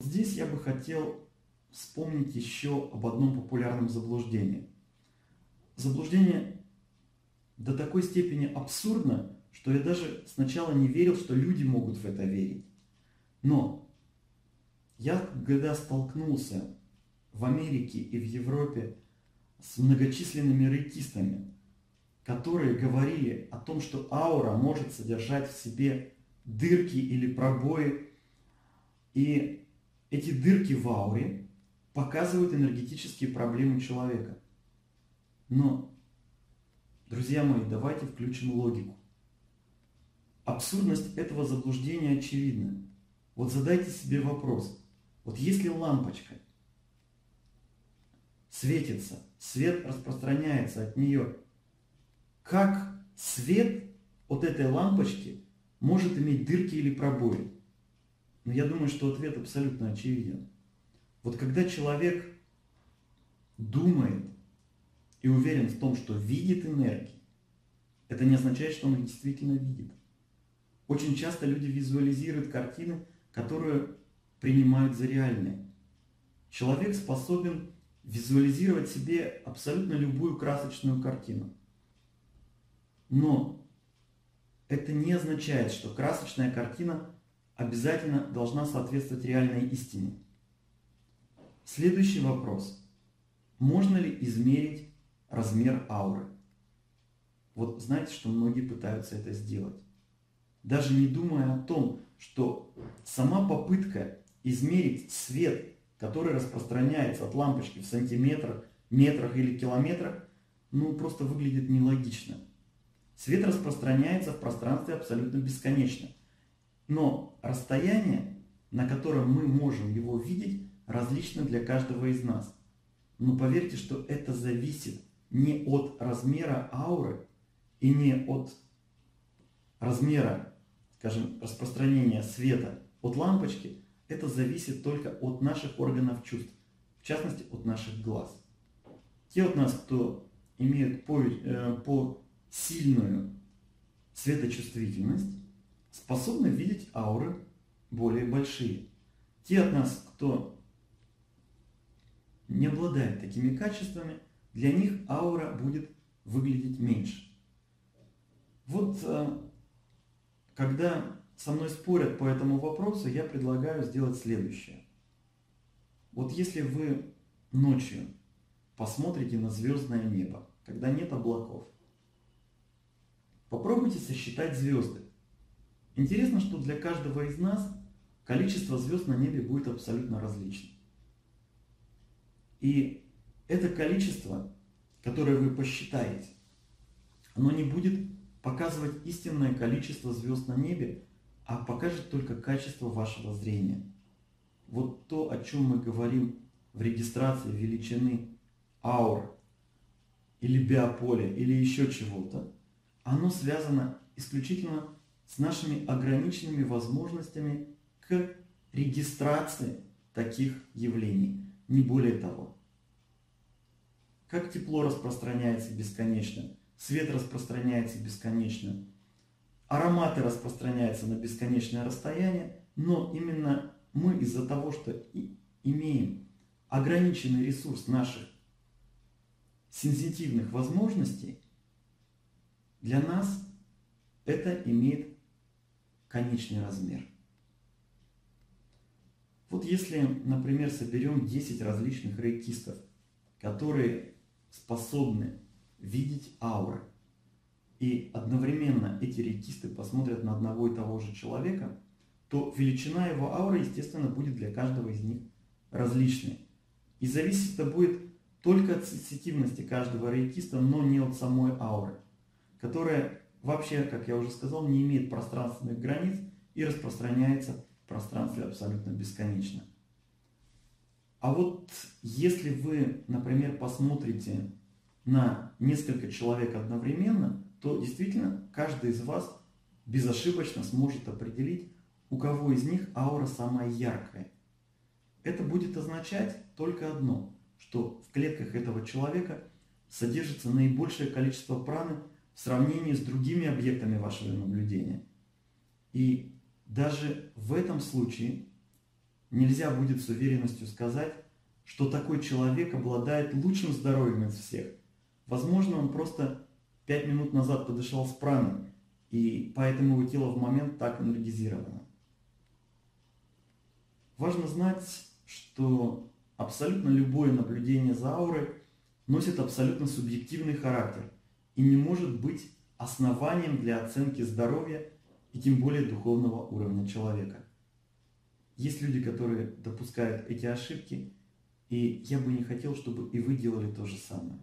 Здесь я бы хотел вспомнить еще об одном популярном заблуждении. Заблуждение до такой степени абсурдно, что я даже сначала не верил, что люди могут в это верить. Но я, когда столкнулся в Америке и в Европе с многочисленными рейкистами, которые говорили о том, что аура может содержать в себе дырки или пробои, и эти дырки в ауре показывают энергетические проблемы человека. Но, друзья мои, давайте включим логику. Абсурдность этого заблуждения очевидна. Вот задайте себе вопрос. Вот если лампочка светится, свет распространяется от нее, как свет от этой лампочки может иметь дырки или пробои? Но я думаю, что ответ абсолютно очевиден. Вот когда человек думает и уверен в том, что видит энергии, это не означает, что он их действительно видит. Очень часто люди визуализируют картины, которые принимают за реальные. Человек способен визуализировать себе абсолютно любую красочную картину. Но это не означает, что красочная картина обязательно должна соответствовать реальной истине. Следующий вопрос. Можно ли измерить размер ауры? Вот знаете, что многие пытаются это сделать. Даже не думая о том, что сама попытка измерить свет, который распространяется от лампочки в сантиметрах, метрах или километрах, ну просто выглядит нелогично. Свет распространяется в пространстве абсолютно бесконечно. Но расстояние, на котором мы можем его видеть, различно для каждого из нас. Но поверьте, что это зависит не от размера ауры и не от размера, скажем, распространения света от лампочки, это зависит только от наших органов чувств, в частности от наших глаз. Те от нас, кто имеют по, э, по сильную светочувствительность, способны видеть ауры более большие. Те от нас, кто не обладает такими качествами, для них аура будет выглядеть меньше. Вот э, когда со мной спорят по этому вопросу, я предлагаю сделать следующее. Вот если вы ночью посмотрите на звездное небо, когда нет облаков, попробуйте сосчитать звезды. Интересно, что для каждого из нас количество звезд на небе будет абсолютно различным. И это количество, которое вы посчитаете, оно не будет показывать истинное количество звезд на небе, а покажет только качество вашего зрения. Вот то, о чем мы говорим в регистрации величины аур или биополя или еще чего-то, оно связано исключительно с нашими ограниченными возможностями к регистрации таких явлений, не более того. Как тепло распространяется бесконечно, свет распространяется бесконечно, ароматы распространяются на бесконечное расстояние, но именно мы из-за того, что имеем ограниченный ресурс наших сенситивных возможностей, для нас это имеет конечный размер. Вот если, например, соберем 10 различных рейкистов, которые способны видеть ауры, и одновременно эти рейкисты посмотрят на одного и того же человека, то величина его ауры, естественно, будет для каждого из них различной. И зависеть это будет только от сенситивности каждого рейкиста, но не от самой ауры, которая вообще, как я уже сказал, не имеет пространственных границ и распространяется в пространстве абсолютно бесконечно. А вот если вы, например, посмотрите на несколько человек одновременно, то действительно каждый из вас безошибочно сможет определить, у кого из них аура самая яркая. Это будет означать только одно, что в клетках этого человека содержится наибольшее количество праны в сравнении с другими объектами вашего наблюдения. И даже в этом случае нельзя будет с уверенностью сказать, что такой человек обладает лучшим здоровьем из всех. Возможно, он просто пять минут назад подышал с праной, и поэтому его тело в момент так энергизировано. Важно знать, что абсолютно любое наблюдение за аурой носит абсолютно субъективный характер и не может быть основанием для оценки здоровья и тем более духовного уровня человека. Есть люди, которые допускают эти ошибки, и я бы не хотел, чтобы и вы делали то же самое.